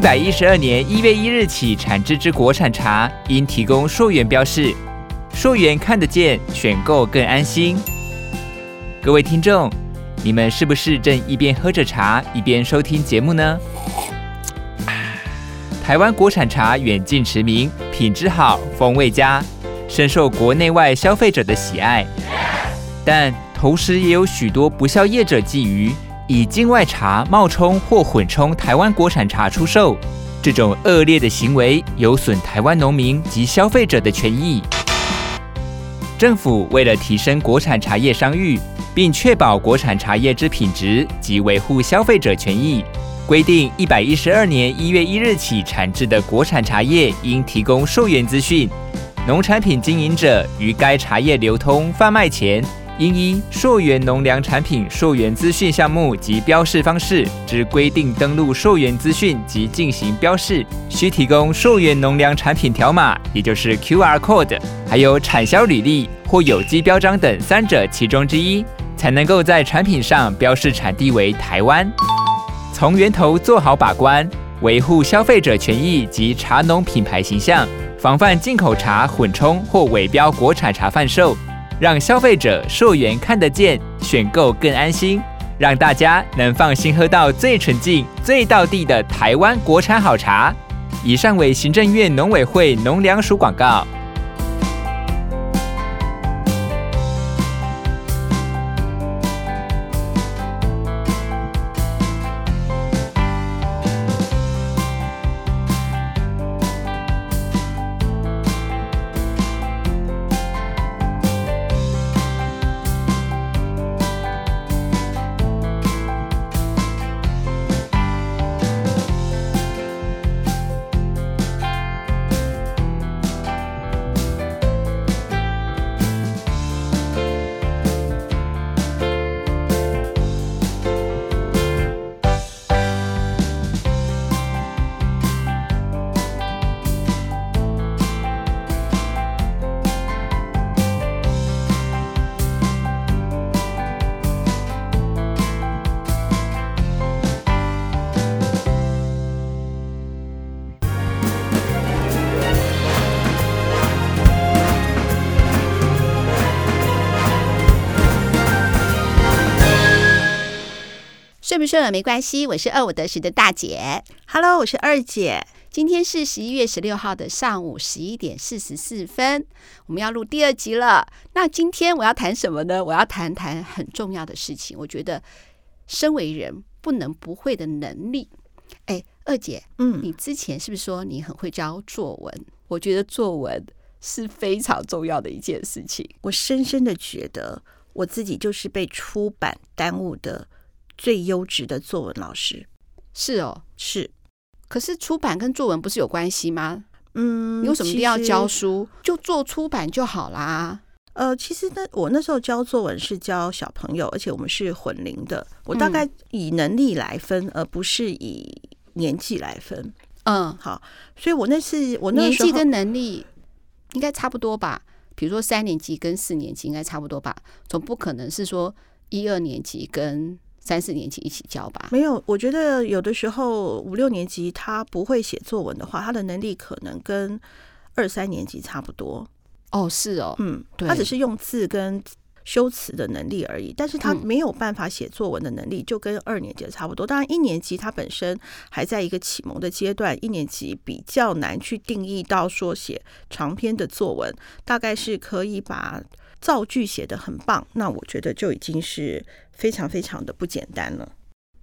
一百一十二年一月一日起产制之国产茶，应提供溯源标示，溯源看得见，选购更安心。各位听众，你们是不是正一边喝着茶，一边收听节目呢？台湾国产茶远近驰名，品质好，风味佳，深受国内外消费者的喜爱。但同时也有许多不肖业者觊觎，以境外茶冒充或混充台湾国产茶出售，这种恶劣的行为有损台湾农民及消费者的权益。政府为了提升国产茶叶商誉，并确保国产茶叶之品质及维护消费者权益。规定，一百一十二年一月一日起产制的国产茶叶应提供溯源资讯。农产品经营者于该茶叶流通贩卖前，应依溯源农粮产品溯源资讯项目及标示方式之规定登录溯源资讯及进行标示，需提供溯源农粮产品条码，也就是 QR code，还有产销履历或有机标章等三者其中之一，才能够在产品上标示产地为台湾。从源头做好把关，维护消费者权益及茶农品牌形象，防范进口茶混充或伪标国产茶贩售，让消费者溯源看得见，选购更安心，让大家能放心喝到最纯净、最道地的台湾国产好茶。以上为行政院农委会农粮署广告。不顺耳没关系，我是二五得十的大姐。Hello，我是二姐。今天是十一月十六号的上午十一点四十四分，我们要录第二集了。那今天我要谈什么呢？我要谈谈很重要的事情。我觉得身为人不能不会的能力。哎，二姐，嗯，你之前是不是说你很会教作文？我觉得作文是非常重要的一件事情。我深深的觉得我自己就是被出版耽误的。最优质的作文老师，是哦，是。可是出版跟作文不是有关系吗？嗯，你为什么一定要教书？就做出版就好啦。呃，其实那我那时候教作文是教小朋友，而且我们是混龄的。我大概以能力来分，嗯、而不是以年纪来分。嗯，好。所以我那次我那年纪跟能力应该差不多吧？比如说三年级跟四年级应该差不多吧？总不可能是说一二年级跟三四年级一起教吧？没有，我觉得有的时候五六年级他不会写作文的话，他的能力可能跟二三年级差不多。哦，是哦，嗯，他只是用字跟修辞的能力而已，但是他没有办法写作文的能力，就跟二年级差不多。当然，一年级他本身还在一个启蒙的阶段，一年级比较难去定义到说写长篇的作文，大概是可以把造句写得很棒，那我觉得就已经是。非常非常的不简单了，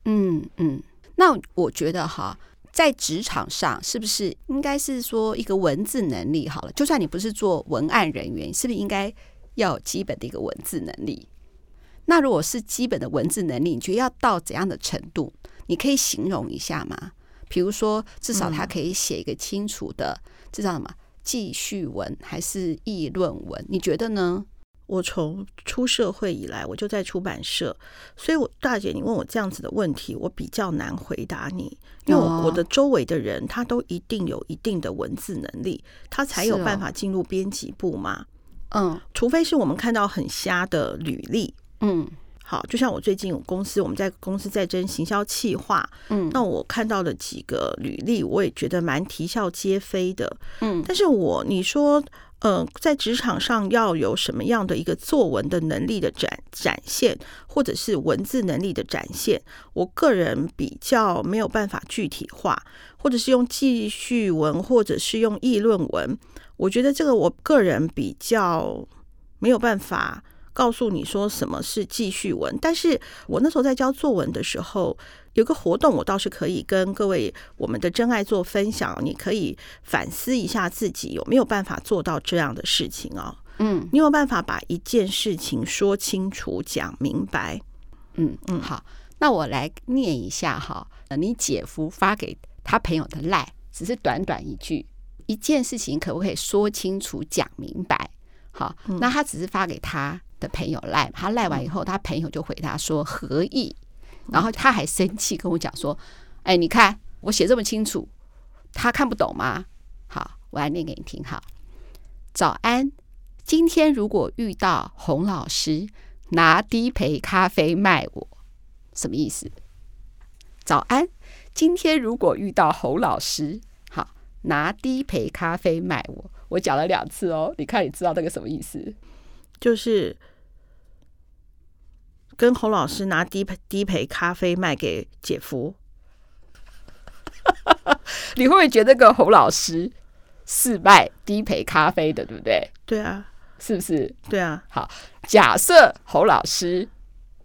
嗯嗯，那我觉得哈，在职场上是不是应该是说一个文字能力好了？就算你不是做文案人员，是不是应该要有基本的一个文字能力？那如果是基本的文字能力，你觉得要到怎样的程度？你可以形容一下吗？比如说，至少他可以写一个清楚的，这叫什么？记叙文还是议论文？你觉得呢？我从出社会以来，我就在出版社，所以我大姐，你问我这样子的问题，我比较难回答你，因为我我的周围的人，他都一定有一定的文字能力，他才有办法进入编辑部嘛。嗯，除非是我们看到很瞎的履历，嗯，好，就像我最近公司我们在公司在争行销企划，嗯，那我看到了几个履历，我也觉得蛮啼笑皆非的，嗯，但是我你说，呃，在职场上要有什么样的一个作文的能力的展展现，或者是文字能力的展现，我个人比较没有办法具体化，或者是用记叙文，或者是用议论文，我觉得这个我个人比较没有办法。告诉你说什么是记叙文，但是我那时候在教作文的时候，有个活动，我倒是可以跟各位我们的真爱做分享。你可以反思一下自己有没有办法做到这样的事情哦。嗯，你有办法把一件事情说清楚、讲明白。嗯嗯，好，那我来念一下哈。你姐夫发给他朋友的赖，只是短短一句，一件事情可不可以说清楚、讲明白？好，那他只是发给他。的朋友赖，他赖完以后，他朋友就回答说何意，然后他还生气跟我讲说：“哎，你看我写这么清楚，他看不懂吗？”好，我来念给你听。好，早安，今天如果遇到洪老师拿低赔咖啡卖我，什么意思？早安，今天如果遇到洪老师，好，拿低赔咖啡卖我，我讲了两次哦，你看你知道那个什么意思？就是跟洪老师拿低低培咖啡卖给姐夫，你会不会觉得这个洪老师是卖低培咖啡的，对不对？对啊，是不是？对啊。好，假设洪老师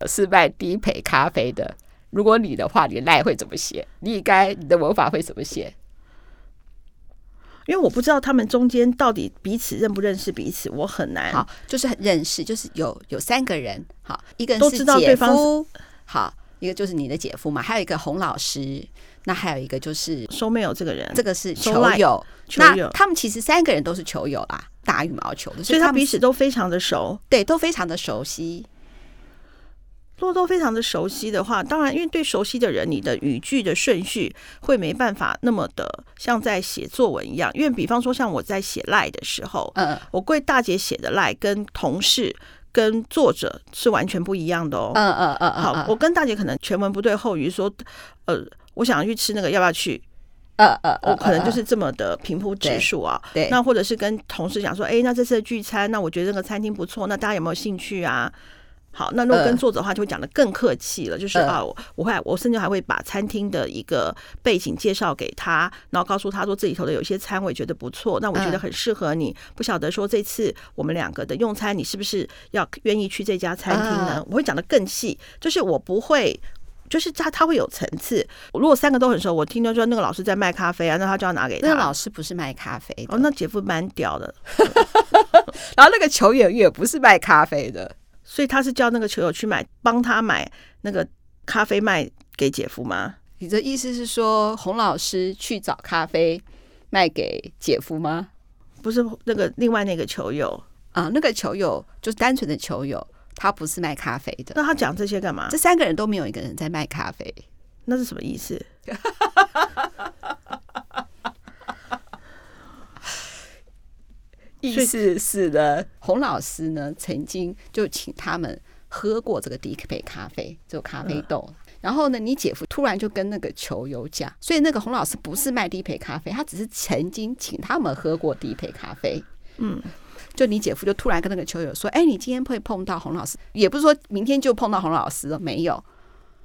是卖低培咖啡的，如果你的话，你赖会怎么写？你应该你的文法会怎么写？因为我不知道他们中间到底彼此认不认识彼此，我很难。好，就是很认识，就是有有三个人，好，一个人是姐夫，好，一个就是你的姐夫嘛，还有一个洪老师，那还有一个就是收没有这个人，这个是球友，球友。那他们其实三个人都是球友啦，打羽毛球的，所以他彼此都非常的熟，对，都非常的熟悉。都都非常的熟悉的话，当然，因为对熟悉的人，你的语句的顺序会没办法那么的像在写作文一样。因为比方说，像我在写赖的时候，嗯，我贵大姐写的赖跟同事跟作者是完全不一样的哦。嗯嗯嗯，好，我跟大姐可能全文不对后语，说，呃，我想要去吃那个，要不要去？呃呃，我可能就是这么的平铺直述啊。对，那或者是跟同事讲说，哎，那这次的聚餐，那我觉得那个餐厅不错，那大家有没有兴趣啊？好，那如果跟作者的话，就会讲的更客气了。就是啊，我会，我甚至还会把餐厅的一个背景介绍给他，然后告诉他说，这里头的有些餐我也觉得不错，那我觉得很适合你。不晓得说这次我们两个的用餐，你是不是要愿意去这家餐厅呢？我会讲的更细，就是我不会，就是他他会有层次。如果三个都很熟，我听到说那个老师在卖咖啡啊，那他就要拿给他。那个老师不是卖咖啡的。哦，那姐夫蛮屌的。然后那个球员也不是卖咖啡的。所以他是叫那个球友去买，帮他买那个咖啡卖给姐夫吗？你的意思是说，洪老师去找咖啡卖给姐夫吗？不是，那个另外那个球友啊，那个球友就是单纯的球友，他不是卖咖啡的。那他讲这些干嘛？这三个人都没有一个人在卖咖啡，那是什么意思？意思是的，洪老师呢曾经就请他们喝过这个低焙咖啡，就咖啡豆。然后呢，你姐夫突然就跟那个球友讲，所以那个洪老师不是卖低配咖啡，他只是曾经请他们喝过低配咖啡。嗯，就你姐夫就突然跟那个球友说：“哎，你今天会碰到洪老师，也不是说明天就碰到洪老师了，没有，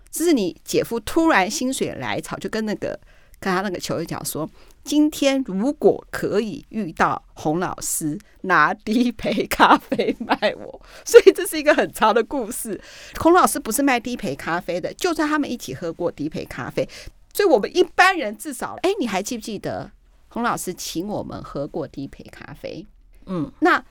只是你姐夫突然心血来潮，就跟那个跟他那个球友讲说。”今天如果可以遇到洪老师拿低焙咖啡卖我，所以这是一个很长的故事。洪老师不是卖低焙咖啡的，就算他们一起喝过低焙咖啡，所以我们一般人至少，哎，你还记不记得洪老师请我们喝过低焙咖啡？嗯，那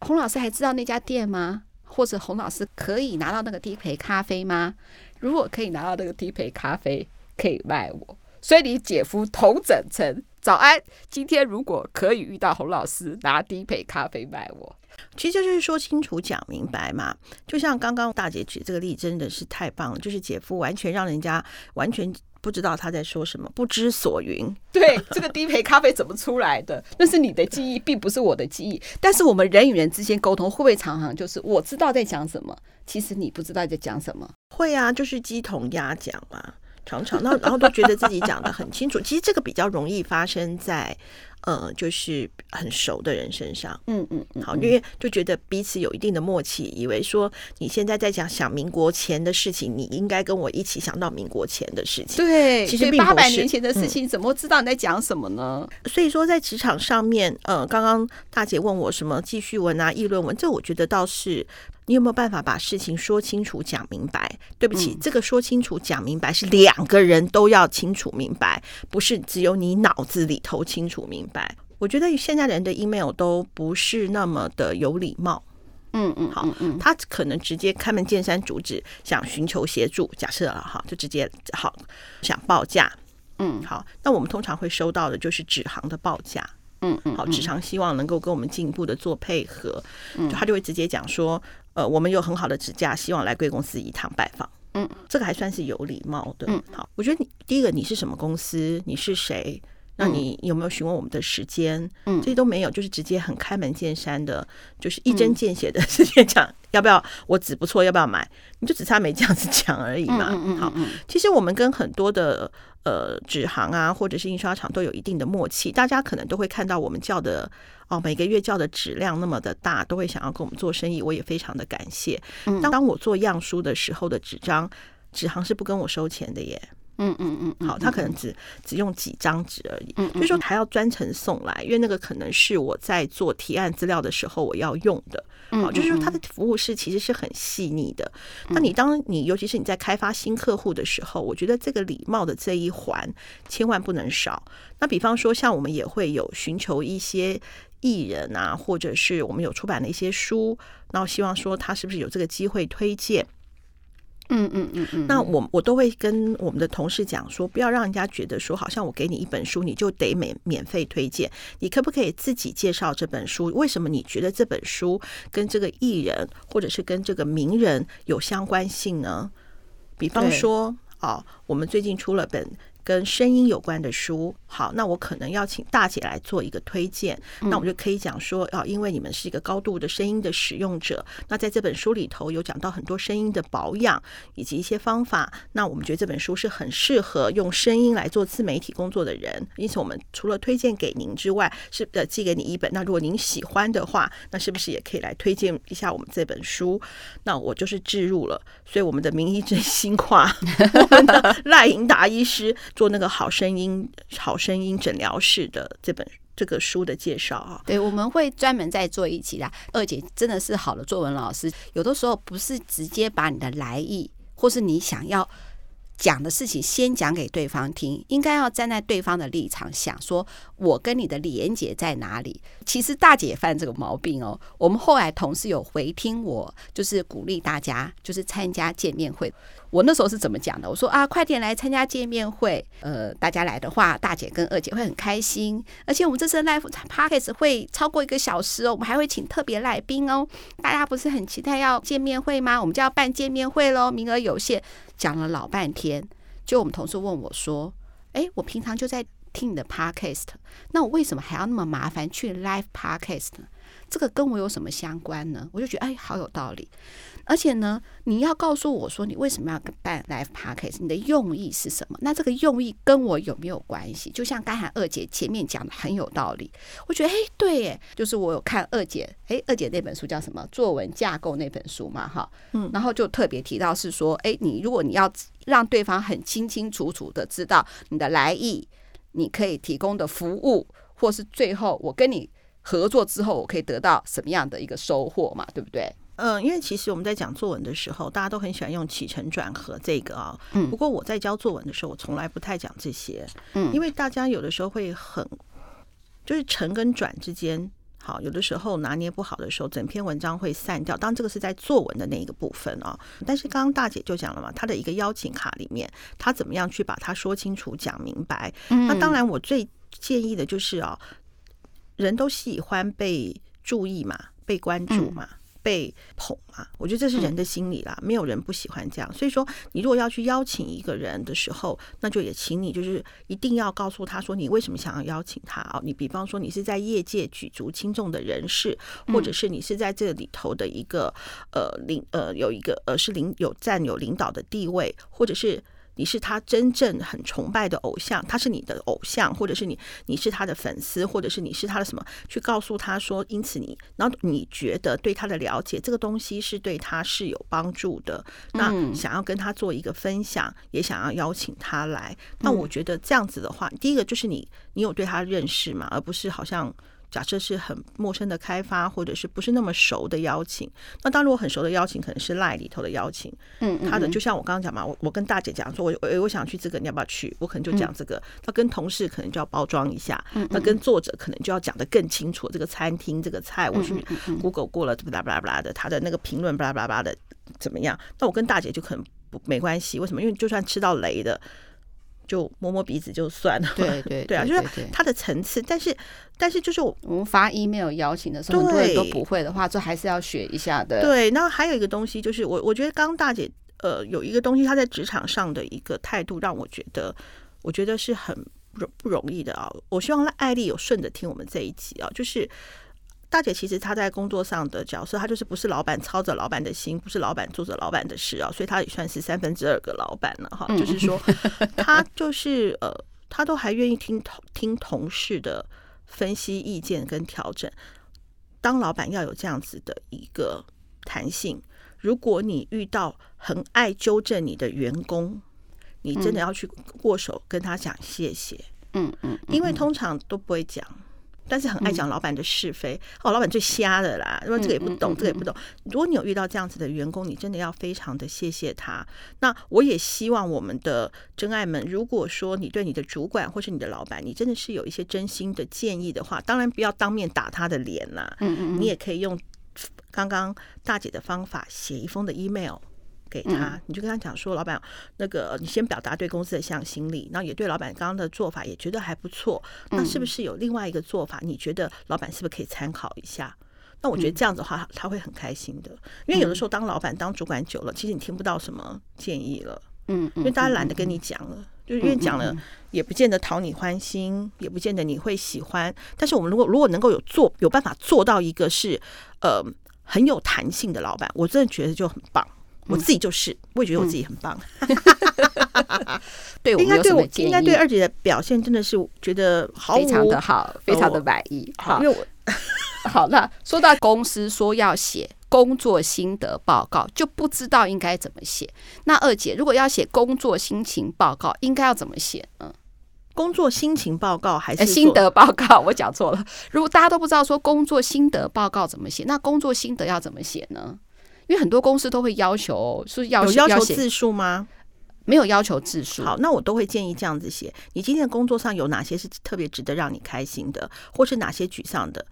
洪老师还知道那家店吗？或者洪老师可以拿到那个低焙咖啡吗？如果可以拿到那个低焙咖啡，可以卖我。所以你姐夫同整成早安，今天如果可以遇到洪老师拿低配咖啡卖我，其实就是说清楚讲明白嘛。就像刚刚大姐举这个例，真的是太棒了，就是姐夫完全让人家完全不知道他在说什么，不知所云。对，这个低配咖啡怎么出来的？那是你的记忆，并不是我的记忆。但是我们人与人之间沟通，会不会常常就是我知道在讲什么，其实你不知道在讲什么。会啊，就是鸡同鸭讲嘛，常常然后然后都觉得自己讲的很清楚。其实这个比较容易发生在。呃，就是很熟的人身上，嗯嗯嗯，好，因为就觉得彼此有一定的默契，以为说你现在在讲想民国前的事情，你应该跟我一起想到民国前的事情。对，其实八百年前的事情，怎么知道你在讲什么呢？嗯，所以说，在职场上面，呃，刚刚大姐问我什么记叙文啊、议论文，这我觉得倒是。你有没有办法把事情说清楚、讲明白？对不起，嗯、这个说清楚、讲明白是两个人都要清楚明白，不是只有你脑子里头清楚明白。我觉得现在人的 email 都不是那么的有礼貌。嗯嗯，好，嗯，他可能直接开门见山主旨，想寻求协助。假设了哈，就直接好想报价。嗯，好，那我们通常会收到的就是纸行的报价。嗯嗯，好，纸行希望能够跟我们进一步的做配合。嗯，就他就会直接讲说。呃，我们有很好的指价，希望来贵公司一趟拜访。嗯，这个还算是有礼貌的。嗯，好，我觉得你第一个，你是什么公司？你是谁？那你有没有询问我们的时间？嗯，这些都没有，就是直接很开门见山的，就是一针见血的直接讲，要不要我纸不错，要不要买？你就只差没这样子讲而已嘛。嗯，好，其实我们跟很多的呃纸行啊，或者是印刷厂都有一定的默契，大家可能都会看到我们叫的。哦，每个月叫的质量那么的大，都会想要跟我们做生意，我也非常的感谢。嗯，当我做样书的时候的纸张，纸行是不跟我收钱的耶。嗯嗯嗯，嗯，好，他可能只只用几张纸而已，嗯，所以说还要专程送来，因为那个可能是我在做提案资料的时候我要用的。好，就是说他的服务是其实是很细腻的。那你当你尤其是你在开发新客户的时候，我觉得这个礼貌的这一环千万不能少。那比方说，像我们也会有寻求一些艺人啊，或者是我们有出版的一些书，然后希望说他是不是有这个机会推荐。嗯嗯嗯嗯，那我我都会跟我们的同事讲说，不要让人家觉得说，好像我给你一本书，你就得免免费推荐。你可不可以自己介绍这本书？为什么你觉得这本书跟这个艺人或者是跟这个名人有相关性呢？比方说，哦，我们最近出了本。跟声音有关的书，好，那我可能要请大姐来做一个推荐，那我们就可以讲说，哦，因为你们是一个高度的声音的使用者，那在这本书里头有讲到很多声音的保养以及一些方法，那我们觉得这本书是很适合用声音来做自媒体工作的人，因此我们除了推荐给您之外，是呃寄给你一本，那如果您喜欢的话，那是不是也可以来推荐一下我们这本书？那我就是置入了，所以我们的名医真心话，我们的赖银达医师。做那个好声音、好声音诊疗室的这本这个书的介绍啊，对，我们会专门再做一期的。二姐真的是好的作文老师，有的时候不是直接把你的来意，或是你想要。讲的事情先讲给对方听，应该要站在对方的立场想，说我跟你的连结在哪里？其实大姐犯这个毛病哦。我们后来同事有回听我，就是鼓励大家就是参加见面会。我那时候是怎么讲的？我说啊，快点来参加见面会。呃，大家来的话，大姐跟二姐会很开心。而且我们这次 Live Podcast 会超过一个小时哦，我们还会请特别来宾哦。大家不是很期待要见面会吗？我们就要办见面会喽，名额有限。讲了老半天，就我们同事问我说：“诶，我平常就在听你的 podcast，那我为什么还要那么麻烦去 live podcast 呢？这个跟我有什么相关呢？”我就觉得哎，好有道理。而且呢，你要告诉我说你为什么要办 live podcast，你的用意是什么？那这个用意跟我有没有关系？就像刚才二姐前面讲的很有道理，我觉得哎，对耶，就是我有看二姐，哎，二姐那本书叫什么？作文架构那本书嘛，哈，嗯，然后就特别提到是说，哎，你如果你要让对方很清清楚楚的知道你的来意，你可以提供的服务，或是最后我跟你合作之后，我可以得到什么样的一个收获嘛，对不对？嗯，因为其实我们在讲作文的时候，大家都很喜欢用起承转合这个啊。嗯。不过我在教作文的时候，我从来不太讲这些。嗯。因为大家有的时候会很，就是承跟转之间，好，有的时候拿捏不好的时候，整篇文章会散掉。当然这个是在作文的那一个部分啊。但是刚刚大姐就讲了嘛，她的一个邀请卡里面，她怎么样去把它说清楚、讲明白。嗯。那当然，我最建议的就是啊，人都喜欢被注意嘛，被关注嘛。嗯被捧嘛，我觉得这是人的心理啦，没有人不喜欢这样。所以说，你如果要去邀请一个人的时候，那就也请你就是一定要告诉他说你为什么想要邀请他啊？你比方说你是在业界举足轻重的人士，或者是你是在这里头的一个呃领呃有一个呃是领有占有领导的地位，或者是。你是他真正很崇拜的偶像，他是你的偶像，或者是你你是他的粉丝，或者是你是他的什么？去告诉他说，因此你，然后你觉得对他的了解，这个东西是对他是有帮助的，那想要跟他做一个分享，也想要邀请他来。那我觉得这样子的话，第一个就是你你有对他认识嘛，而不是好像。假设是很陌生的开发，或者是不是那么熟的邀请，那当如果很熟的邀请，可能是赖里头的邀请。嗯，他的就像我刚刚讲嘛，我我跟大姐讲说，我我我想去这个，你要不要去？我可能就讲这个。那跟同事可能就要包装一下，那跟作者可能就要讲的更清楚。这个餐厅这个菜，我去 Google 过了，巴拉巴拉巴拉的，他的那个评论巴拉巴拉的怎么样？那我跟大姐就可能不没关系，为什么？因为就算吃到雷的。就摸摸鼻子就算了，对对对啊，就是它的层次，但是但是就是我们发 email 邀请的时候，很多人都不会的话，就还是要学一下的。对，那还有一个东西就是我我觉得刚刚大姐呃有一个东西，她在职场上的一个态度，让我觉得我觉得是很不不容易的啊。我希望艾丽有顺着听我们这一集啊，就是。大姐其实她在工作上的角色，她就是不是老板操着老板的心，不是老板做着老板的事啊，所以她也算是三分之二个老板了哈。就是说，她就是呃，她都还愿意听同听同事的分析意见跟调整。当老板要有这样子的一个弹性。如果你遇到很爱纠正你的员工，你真的要去握手跟他讲谢谢。嗯嗯，因为通常都不会讲。但是很爱讲老板的是非，哦，老板最瞎的啦，因为这个也不懂，这个也不懂。如果你有遇到这样子的员工，你真的要非常的谢谢他。那我也希望我们的真爱们，如果说你对你的主管或是你的老板，你真的是有一些真心的建议的话，当然不要当面打他的脸啦，你也可以用刚刚大姐的方法写一封的 email。给他，你就跟他讲说，老板，那个你先表达对公司的向心力，然后也对老板刚刚的做法也觉得还不错。那是不是有另外一个做法？你觉得老板是不是可以参考一下？那我觉得这样子的话，他会很开心的。因为有的时候当老板当主管久了，其实你听不到什么建议了。嗯，因为大家懒得跟你讲了，就因为讲了也不见得讨你欢心，也不见得你会喜欢。但是我们如果如果能够有做有办法做到一个是呃很有弹性的老板，我真的觉得就很棒。我自己就是，我也觉得我自己很棒。对，应该对我应该对二姐的表现真的是觉得好非常的好，非常的满意。好，因为我 好，那说到公司说要写工作心得报告，就不知道应该怎么写。那二姐如果要写工作心情报告，应该要怎么写？嗯，工作心情报告还是心得报告？我讲错了。如果大家都不知道说工作心得报告怎么写，那工作心得要怎么写呢？因为很多公司都会要求，是要有要求字数吗？没有要求字数。好，那我都会建议这样子写：你今天的工作上有哪些是特别值得让你开心的，或是哪些沮丧的？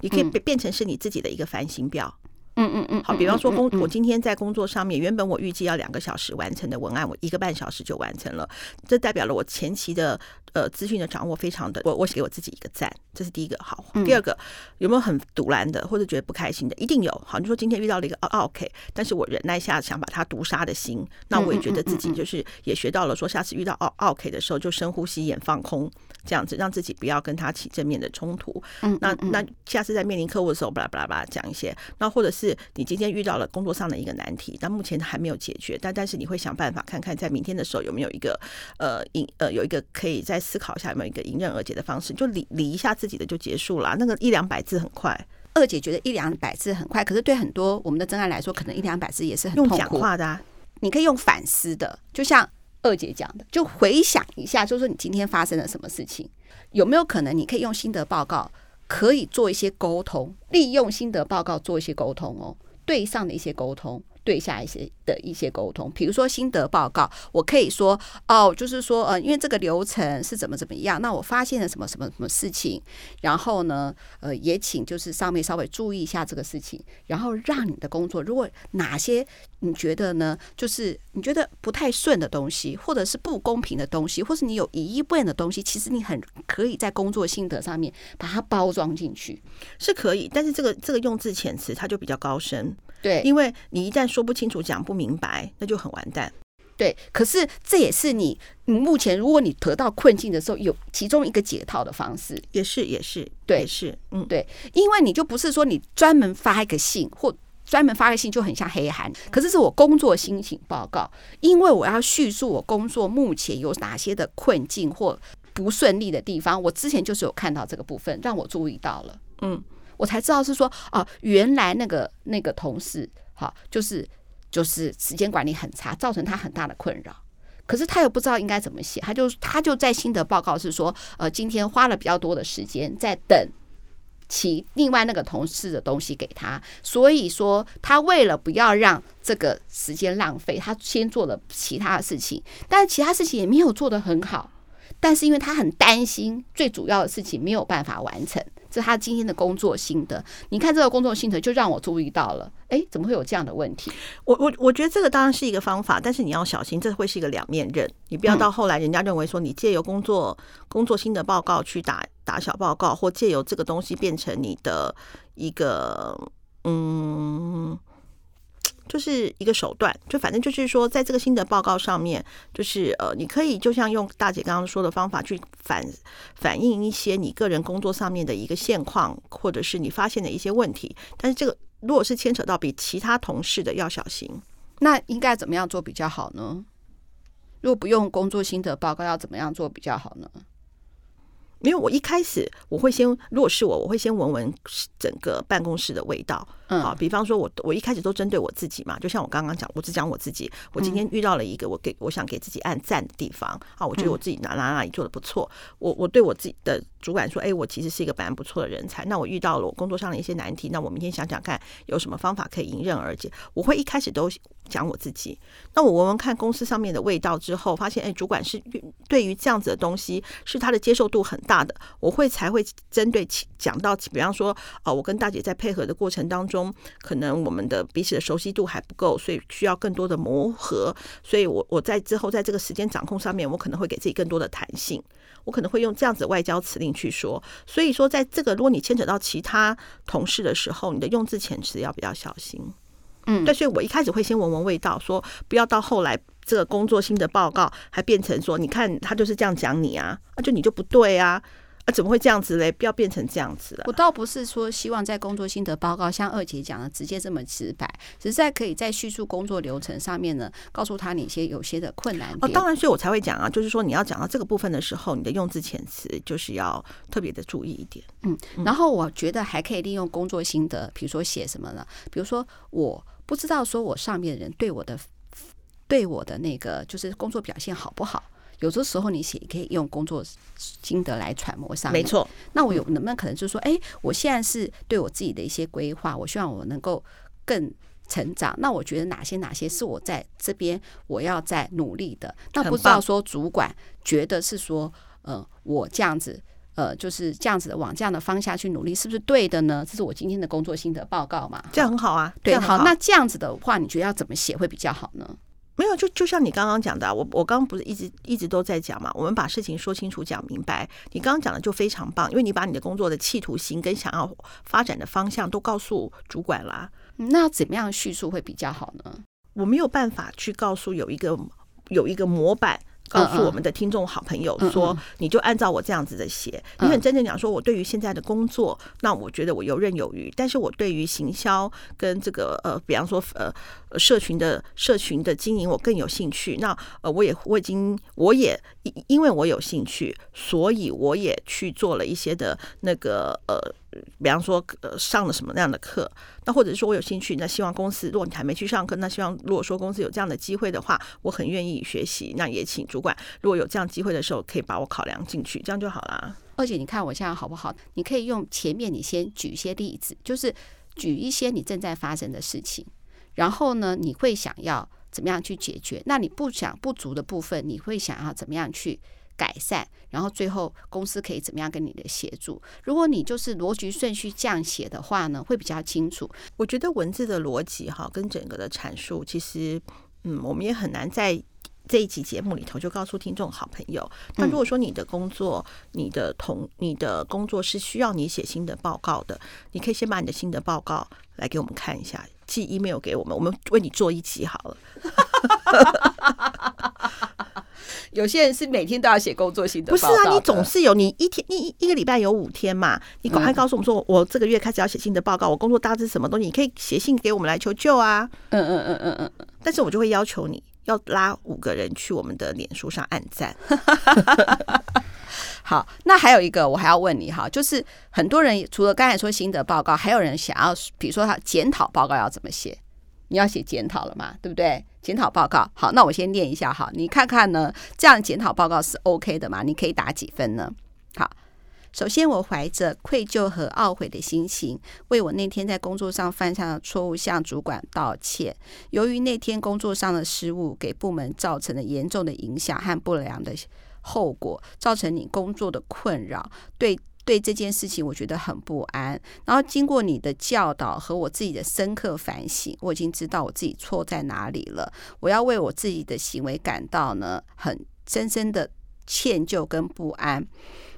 你可以变变成是你自己的一个反省表。嗯嗯嗯嗯。好，比方说工，我今天在工作上面，原本我预计要两个小时完成的文案，我一个半小时就完成了，这代表了我前期的。呃，资讯的掌握非常的，我我给我自己一个赞，这是第一个好。第二个，有没有很赌烂的或者觉得不开心的？一定有。好，你说今天遇到了一个奥 OK，但是我忍耐下想把它毒杀的心，那我也觉得自己就是也学到了，说下次遇到奥 OK 的时候就深呼吸，眼放空，这样子让自己不要跟他起正面的冲突。嗯那那下次在面临客户的时候，巴拉巴拉巴拉讲一些。那或者是你今天遇到了工作上的一个难题，但目前还没有解决，但但是你会想办法看看在明天的时候有没有一个呃迎呃有一个可以再。思考一下有没有一个迎刃而解的方式，就理理一下自己的就结束了。那个一两百字很快，二姐觉得一两百字很快，可是对很多我们的真爱来说，可能一两百字也是很痛苦。用讲话的，啊，你可以用反思的，就像二姐讲的，就回想一下，就是说你今天发生了什么事情，有没有可能你可以用心得报告，可以做一些沟通，利用心得报告做一些沟通哦，对上的一些沟通，对下一些的一些沟通，比如说心得报告，我可以说哦，就是说呃，因为这个流程是怎么怎么样，那我发现了什么什么什么事情，然后呢，呃，也请就是上面稍微注意一下这个事情，然后让你的工作，如果哪些你觉得呢，就是你觉得不太顺的东西，或者是不公平的东西，或是你有疑义不言的东西，其实你很可以在工作心得上面把它包装进去，是可以，但是这个这个用字遣词它就比较高深。对，因为你一旦说不清楚、讲不明白，那就很完蛋。对，可是这也是你，你目前如果你得到困境的时候，有其中一个解套的方式，也是也是，对，也是，嗯，对，因为你就不是说你专门发一个信，或专门发个信就很像黑函，可是是我工作心情报告，因为我要叙述我工作目前有哪些的困境或不顺利的地方，我之前就是有看到这个部分，让我注意到了，嗯。我才知道是说哦，原来那个那个同事哈，就是就是时间管理很差，造成他很大的困扰。可是他又不知道应该怎么写，他就他就在心得报告是说，呃，今天花了比较多的时间在等其另外那个同事的东西给他，所以说他为了不要让这个时间浪费，他先做了其他的事情，但其他事情也没有做得很好。但是因为他很担心，最主要的事情没有办法完成。这是他今天的工作心得。你看这个工作心得，就让我注意到了，哎，怎么会有这样的问题？我我我觉得这个当然是一个方法，但是你要小心，这会是一个两面刃。你不要到后来，人家认为说你借由工作工作心得报告去打打小报告，或借由这个东西变成你的一个嗯。就是一个手段，就反正就是说，在这个心得报告上面，就是呃，你可以就像用大姐刚刚说的方法去反反映一些你个人工作上面的一个现况，或者是你发现的一些问题。但是这个如果是牵扯到比其他同事的，要小心。那应该怎么样做比较好呢？如果不用工作心得报告，要怎么样做比较好呢？因为我一开始我会先，如果是我，我会先闻闻整个办公室的味道。嗯，好，比方说我我一开始都针对我自己嘛，就像我刚刚讲，我只讲我自己。我今天遇到了一个我给我想给自己按赞的地方啊，我觉得我自己哪哪哪里做的不错。我我对我自己的主管说，哎，我其实是一个蛮不错的人才。那我遇到了我工作上的一些难题，那我明天想想看有什么方法可以迎刃而解。我会一开始都讲我自己。那我闻闻看公司上面的味道之后，发现哎，主管是对于这样子的东西是他的接受度很大。大的，我会才会针对讲到，比方说，啊，我跟大姐在配合的过程当中，可能我们的彼此的熟悉度还不够，所以需要更多的磨合。所以我我在之后在这个时间掌控上面，我可能会给自己更多的弹性，我可能会用这样子外交辞令去说。所以说，在这个如果你牵扯到其他同事的时候，你的用字遣词要比较小心。嗯，对，所以我一开始会先闻闻味道，说不要到后来。这个工作心得报告还变成说，你看他就是这样讲你啊，啊就你就不对啊，啊怎么会这样子嘞？不要变成这样子了。我倒不是说希望在工作心得报告像二姐讲的直接这么直白，只是在可以在叙述工作流程上面呢，告诉他哪些有些的困难。哦，当然，所以我才会讲啊，就是说你要讲到这个部分的时候，你的用字遣词就是要特别的注意一点。嗯，然后我觉得还可以利用工作心得，比如说写什么呢？比如说我不知道说我上面的人对我的。对我的那个就是工作表现好不好？有的时候你写可以用工作心得来揣摩上面。没错。那我有能不能可能就是说，哎，我现在是对我自己的一些规划，我希望我能够更成长。那我觉得哪些哪些是我在这边我要在努力的？那不知道说主管觉得是说，呃，我这样子，呃，就是这样子的往这样的方向去努力，是不是对的呢？这是我今天的工作心得报告嘛？这样很好啊。对，好。那这样子的话，你觉得要怎么写会比较好呢？没有，就就像你刚刚讲的啊，我我刚刚不是一直一直都在讲嘛，我们把事情说清楚、讲明白。你刚刚讲的就非常棒，因为你把你的工作的企图心跟想要发展的方向都告诉主管啦。那怎么样叙述会比较好呢？我没有办法去告诉有一个有一个模板。告诉我们的听众好朋友说，你就按照我这样子的写。你很真正讲说，我对于现在的工作，那我觉得我游刃有余。但是我对于行销跟这个呃，比方说呃，社群的社群的经营，我更有兴趣。那呃，我也我已经我也因为我有兴趣，所以我也去做了一些的那个呃。比方说，呃，上了什么样的课？那或者是说我有兴趣，那希望公司，如果你还没去上课，那希望如果说公司有这样的机会的话，我很愿意学习。那也请主管，如果有这样机会的时候，可以把我考量进去，这样就好啦。而且你看我这样好不好？你可以用前面你先举一些例子，就是举一些你正在发生的事情，然后呢，你会想要怎么样去解决？那你不想不足的部分，你会想要怎么样去改善？然后最后公司可以怎么样跟你的协助？如果你就是逻辑顺序这样写的话呢，会比较清楚。我觉得文字的逻辑哈，跟整个的阐述，其实嗯，我们也很难在。这一集节目里头就告诉听众好朋友，那如果说你的工作、你的同、你的工作是需要你写新的报告的，你可以先把你的新的报告来给我们看一下，寄 email 给我们，我们为你做一集好了。有些人是每天都要写工作心得，不是啊？你总是有，你一天一一个礼拜有五天嘛？你赶快告诉我们说，我这个月开始要写新的报告，我工作大致什么东西，你可以写信给我们来求救啊。嗯嗯嗯嗯嗯，但是我就会要求你。要拉五个人去我们的脸书上按赞。好，那还有一个，我还要问你哈，就是很多人除了刚才说心得报告，还有人想要，比如说他检讨报告要怎么写？你要写检讨了嘛，对不对？检讨报告，好，那我先念一下哈，你看看呢，这样检讨报告是 OK 的吗？你可以打几分呢？好。首先，我怀着愧疚和懊悔的心情，为我那天在工作上犯下的错误向主管道歉。由于那天工作上的失误，给部门造成了严重的影响和不良的后果，造成你工作的困扰。对对，这件事情我觉得很不安。然后经过你的教导和我自己的深刻反省，我已经知道我自己错在哪里了。我要为我自己的行为感到呢很深深的歉疚跟不安。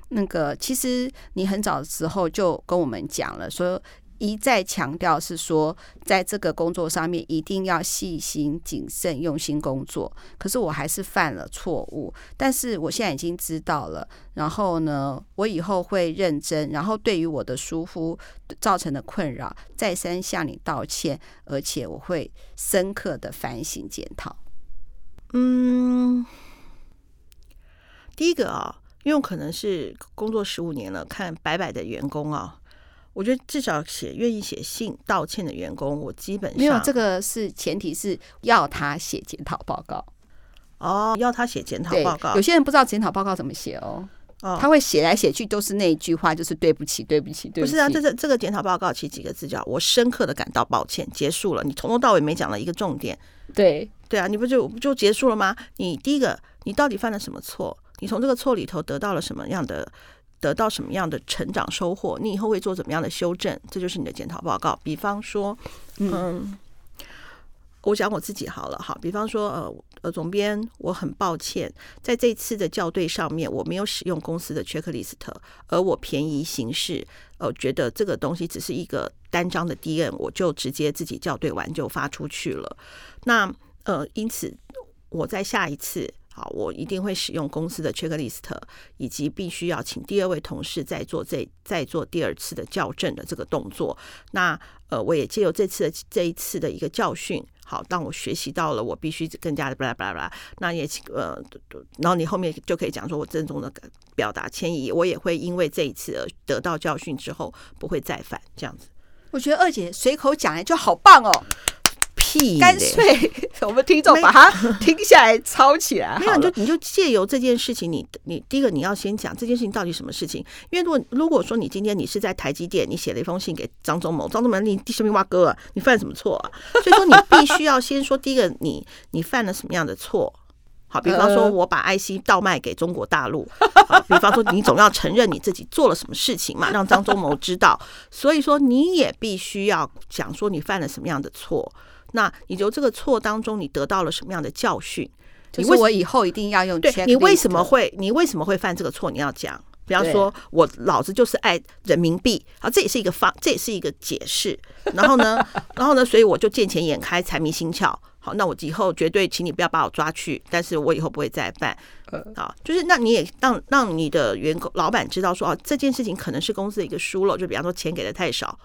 那个，其实你很早的时候就跟我们讲了，说一再强调是说，在这个工作上面一定要细心、谨慎、用心工作。可是我还是犯了错误，但是我现在已经知道了。然后呢，我以后会认真，然后对于我的疏忽造成的困扰，再三向你道歉，而且我会深刻的反省检讨。嗯，第一个啊。因为可能是工作十五年了，看白白的员工啊，我觉得至少写愿意写信道歉的员工，我基本上没有这个是前提是要他写检讨报告哦，要他写检讨报告。有些人不知道检讨报告怎么写哦，哦，他会写来写去都是那一句话，就是对不起，对不起，对不起。不是啊，这这这个检讨报告其实几个字叫我深刻的感到抱歉，结束了。你从头到尾没讲了一个重点。对对啊，你不就不就结束了吗？你第一个，你到底犯了什么错？你从这个错里头得到了什么样的，得到什么样的成长收获？你以后会做怎么样的修正？这就是你的检讨报告。比方说，嗯，我讲我自己好了哈。比方说，呃呃，总编，我很抱歉，在这次的校对上面，我没有使用公司的 checklist，而我便宜行事，呃，觉得这个东西只是一个单张的 D N，我就直接自己校对完就发出去了。那呃，因此我在下一次。好，我一定会使用公司的 checklist，以及必须要请第二位同事再做这再做第二次的校正的这个动作。那呃，我也借由这次的这一次的一个教训，好，当我学习到了，我必须更加的巴拉巴拉巴拉。那也请呃，然后你后面就可以讲说我郑重的表达歉意，我也会因为这一次而得到教训之后不会再犯这样子。我觉得二姐随口讲来就好棒哦。干脆，我们听众把它听下来抄起来。没有，你就你就借由这件事情，你你第一个你要先讲这件事情到底什么事情。因为如果如果说你今天你是在台积电，你写了一封信给张忠谋，张忠谋你第什么挖哥啊？你犯什么错啊？所以说你必须要先说第一个，你你犯了什么样的错？好，比方说我把 IC 倒卖给中国大陆。好，比方说你总要承认你自己做了什么事情嘛，让张忠谋知道。所以说你也必须要讲说你犯了什么样的错。那你由这个错当中，你得到了什么样的教训？你为我以后一定要用。对，你为什么会你为什么会犯这个错？你要讲。比方说，我老子就是爱人民币，啊，这也是一个方，这也是一个解释。然后呢，然后呢，所以我就见钱眼开，财迷心窍。好，那我以后绝对，请你不要把我抓去，但是我以后不会再犯。好，就是那你也让让你的员工老板知道说，哦，这件事情可能是公司的一个疏漏，就比方说钱给的太少。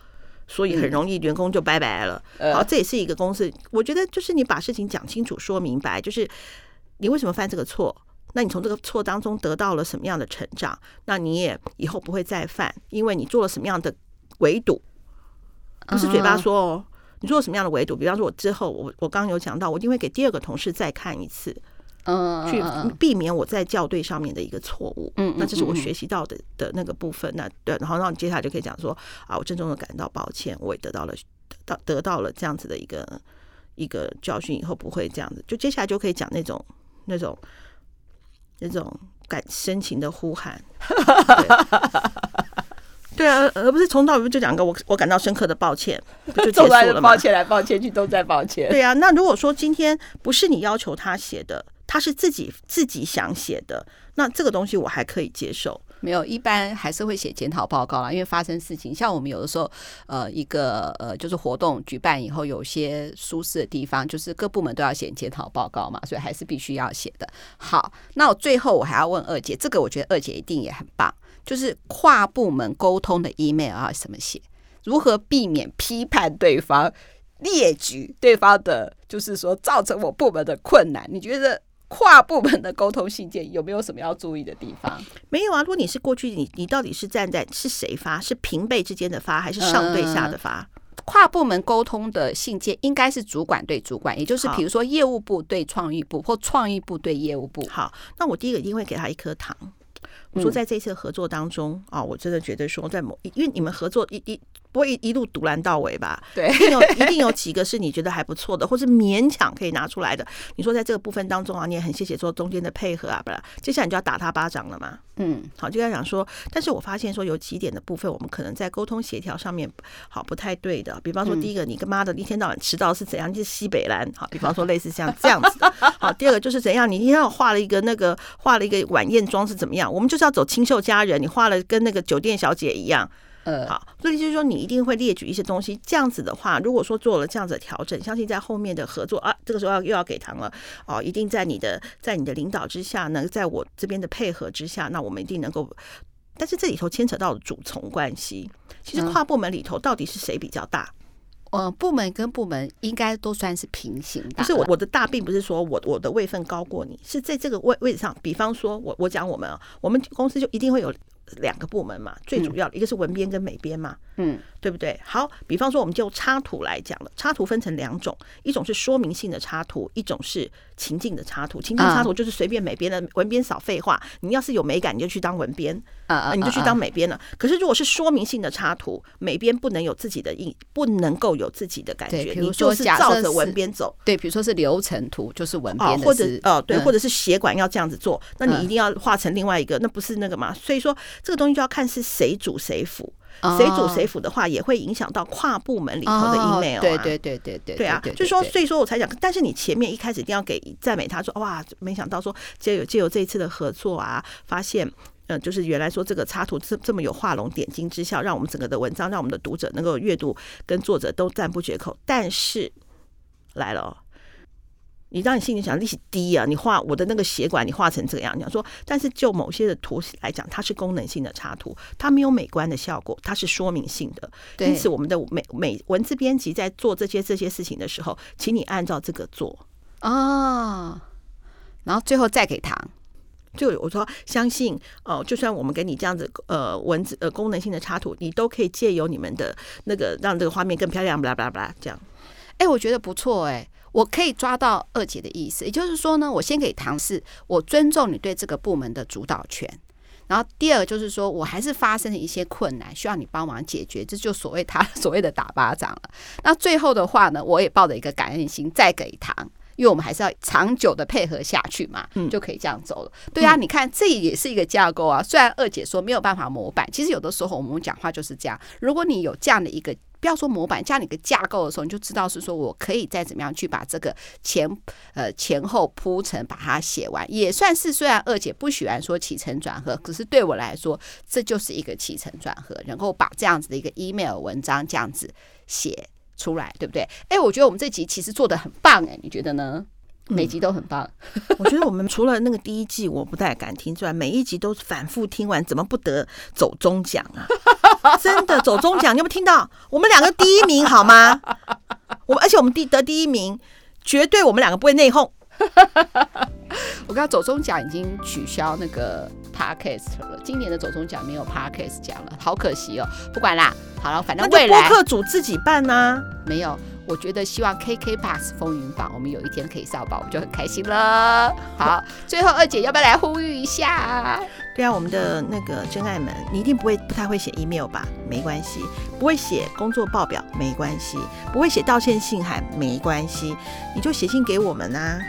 所以很容易员工就拜拜了。好，这也是一个公司。我觉得就是你把事情讲清楚、说明白，就是你为什么犯这个错？那你从这个错当中得到了什么样的成长？那你也以后不会再犯，因为你做了什么样的围堵？不是嘴巴说哦，你做了什么样的围堵？比方说，我之后我我刚刚有讲到，我一定会给第二个同事再看一次。嗯，去避免我在校对上面的一个错误。嗯，那这是我学习到的的那个部分。那对，然后让你接下来就可以讲说啊，我郑重的感到抱歉，我也得到了得到得到了这样子的一个一个教训，以后不会这样子。就接下来就可以讲那种那种那种感深情的呼喊。对啊，而不是从头到尾就讲个我我感到深刻的抱歉，就结束了嘛。抱歉来抱歉去，都在抱歉。对啊，那如果说今天不是你要求他写的，他是自己自己想写的，那这个东西我还可以接受。没有，一般还是会写检讨报告啦，因为发生事情，像我们有的时候，呃，一个呃，就是活动举办以后，有些舒适的地方，就是各部门都要写检讨报告嘛，所以还是必须要写的。好，那我最后我还要问二姐，这个我觉得二姐一定也很棒。就是跨部门沟通的 email 要怎么写？如何避免批判对方、列举对方的，就是说造成我部门的困难？你觉得跨部门的沟通信件有没有什么要注意的地方？没有啊。如果你是过去，你你到底是站在是谁发？是平辈之间的发，还是上对下的发？嗯，跨部门沟通的信件应该是主管对主管，也就是比如说业务部对创意部，或创意部对业务部。好，那我第一个一定会给他一颗糖。我说，在这次合作当中啊，我真的觉得说，在某因为你们合作一一。不会一一路独揽到尾吧？对，一定有一定有几个是你觉得还不错的，或是勉强可以拿出来的。你说在这个部分当中啊，你也很谢谢做中间的配合啊，不然接下来你就要打他巴掌了嘛。嗯，好，就要讲说，但是我发现说有几点的部分，我们可能在沟通协调上面好不太对的。比方说，第一个，你跟妈的一天到晚迟到是怎样？就是西北蓝，好，比方说类似像这样子的。好，第二个就是怎样？你一天要画了一个那个画了一个晚宴妆是怎么样？我们就是要走清秀佳人，你画了跟那个酒店小姐一样。呃，好，所以就是说，你一定会列举一些东西。这样子的话，如果说做了这样子的调整，相信在后面的合作啊，这个时候要又要给糖了哦，一定在你的在你的领导之下呢，在我这边的配合之下，那我们一定能够。但是这里头牵扯到主从关系，其实跨部门里头到底是谁比较大？嗯，呃，部门跟部门应该都算是平行的。不是我我的大，并不是说我我的位分高过你，是在这个位位置上。比方说我我讲我们，我们公司就一定会有。两个部门嘛，最主要的一个是文编跟美编嘛，嗯，对不对？好，比方说我们就插图来讲了，插图分成两种，一种是说明性的插图，一种是情境的插图。情境插图就是随便美编的，文编少废话，你要是有美感，你就去当文编啊，你就去当美编了。可是如果是说明性的插图，美编不能有自己的印，不能够有自己的感觉，你就是照着文编走。对，比如说是流程图，就是文编的，或者哦，对，或者是血管要这样子做，那你一定要画成另外一个，那不是那个嘛？所以说。这个东西就要看是谁主谁辅，谁主谁辅的话，也会影响到跨部门里头的 email 啊。对对对对对，对啊，就是说，所以说我才讲，但是你前面一开始一定要给赞美他说，哇，没想到说借由借由这一次的合作啊，发现，嗯，就是原来说这个插图这这么有画龙点睛之效，让我们整个的文章，让我们的读者能够阅读跟作者都赞不绝口。但是来了。你当你心里想利息低啊，你画我的那个血管，你画成这样，你想说，但是就某些的图来讲，它是功能性的插图，它没有美观的效果，它是说明性的。因此，我们的美美文字编辑在做这些这些事情的时候，请你按照这个做啊，然后最后再给糖。就我说，相信哦、呃，就算我们给你这样子呃文字呃功能性的插图，你都可以借由你们的那个让这个画面更漂亮，巴拉巴拉巴拉这样。哎，我觉得不错哎。我可以抓到二姐的意思，也就是说呢，我先给糖是，我尊重你对这个部门的主导权。然后第二就是说，我还是发生了一些困难，需要你帮忙解决，这就所谓他 所谓的打巴掌了。那最后的话呢，我也抱着一个感恩心再给糖，因为我们还是要长久的配合下去嘛，就可以这样走了。对啊，你看这也是一个架构啊。虽然二姐说没有办法模板，其实有的时候我们讲话就是这样。如果你有这样的一个。不要说模板，加你个架构的时候，你就知道是说我可以再怎么样去把这个前呃前后铺陈把它写完，也算是虽然二姐不喜欢说起承转合，可是对我来说这就是一个起承转合，然后把这样子的一个 email 文章这样子写出来，对不对？哎，我觉得我们这集其实做的很棒，哎，你觉得呢？每集都很棒，我觉得我们除了那个第一季我不太敢听之外，每一集都反复听完，怎么不得走中奖啊？真的走中奖，你有没有听到？我们两个第一名好吗？我们而且我们第得第一名，绝对我们两个不会内讧。我刚刚走中奖已经取消那个 podcast 了，今年的走中奖没有 podcast 奖了，好可惜哦。不管啦，好了，反正未来播客组自己办呢、啊，没有。我觉得希望 KK Pass 风云榜，我们有一天可以上榜，我们就很开心了。好，最后二姐要不要来呼吁一下？对啊，我们的那个真爱们，你一定不会不太会写 email 吧？没关系，不会写工作报表没关系，不会写道歉信函没关系，你就写信给我们啊。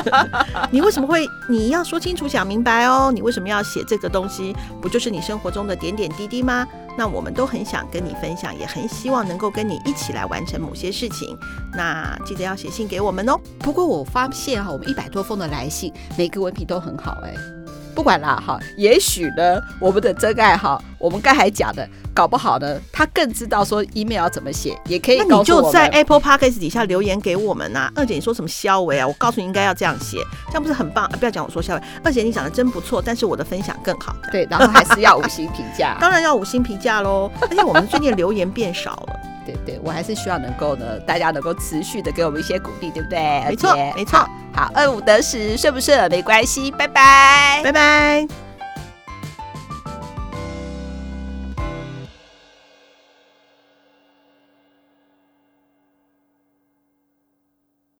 你为什么会？你要说清楚讲明白哦。你为什么要写这个东西？不就是你生活中的点点滴滴吗？那我们都很想跟你分享，也很希望能够跟你一起来完成某些事情。那记得要写信给我们哦。不过我发现哈，我们一百多封的来信，每个文笔都很好哎。不管啦哈，也许呢，我们的真爱哈，我们刚才讲的，搞不好呢，他更知道说 email 要怎么写，也可以。那你就在 Apple Podcast 底下留言给我们呐、啊。二姐，你说什么肖维啊？我告诉你应该要这样写，这样不是很棒？啊、不要讲我说肖维，二姐你讲的真不错，但是我的分享更好。对，然后还是要五星评价，当然要五星评价喽。而且我们最近留言变少了。对对，我还是希望能够呢，大家能够持续的给我们一些鼓励，对不对？没错，没错。好，二五得十，顺不顺没关系，拜拜，拜拜。